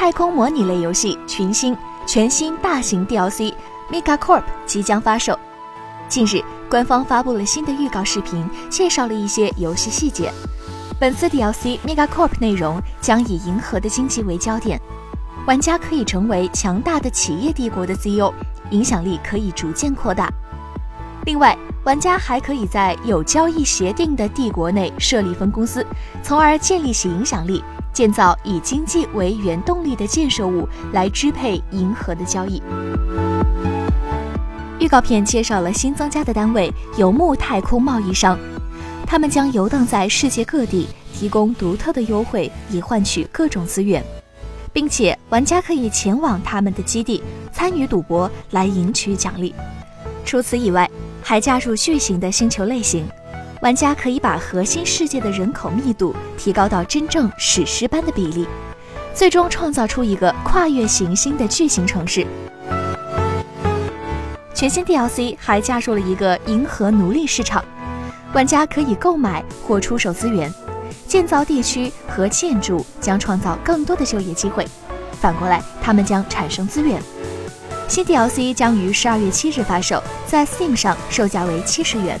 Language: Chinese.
太空模拟类游戏《群星》全新大型 DLC Mega Corp 即将发售。近日，官方发布了新的预告视频，介绍了一些游戏细节。本次 DLC Mega Corp 内容将以银河的经济为焦点，玩家可以成为强大的企业帝国的 CEO，影响力可以逐渐扩大。另外，玩家还可以在有交易协定的帝国内设立分公司，从而建立起影响力，建造以经济为原动力的建设物来支配银河的交易。预告片介绍了新增加的单位——游牧太空贸易商。他们将游荡在世界各地，提供独特的优惠以换取各种资源，并且玩家可以前往他们的基地参与赌博来赢取奖励。除此以外，还加入巨型的星球类型，玩家可以把核心世界的人口密度提高到真正史诗般的比例，最终创造出一个跨越行星的巨型城市。全新 DLC 还加入了一个银河奴隶市场。玩家可以购买或出售资源，建造地区和建筑将创造更多的就业机会。反过来，他们将产生资源。新 DLC 将于十二月七日发售，在 Steam 上售价为七十元。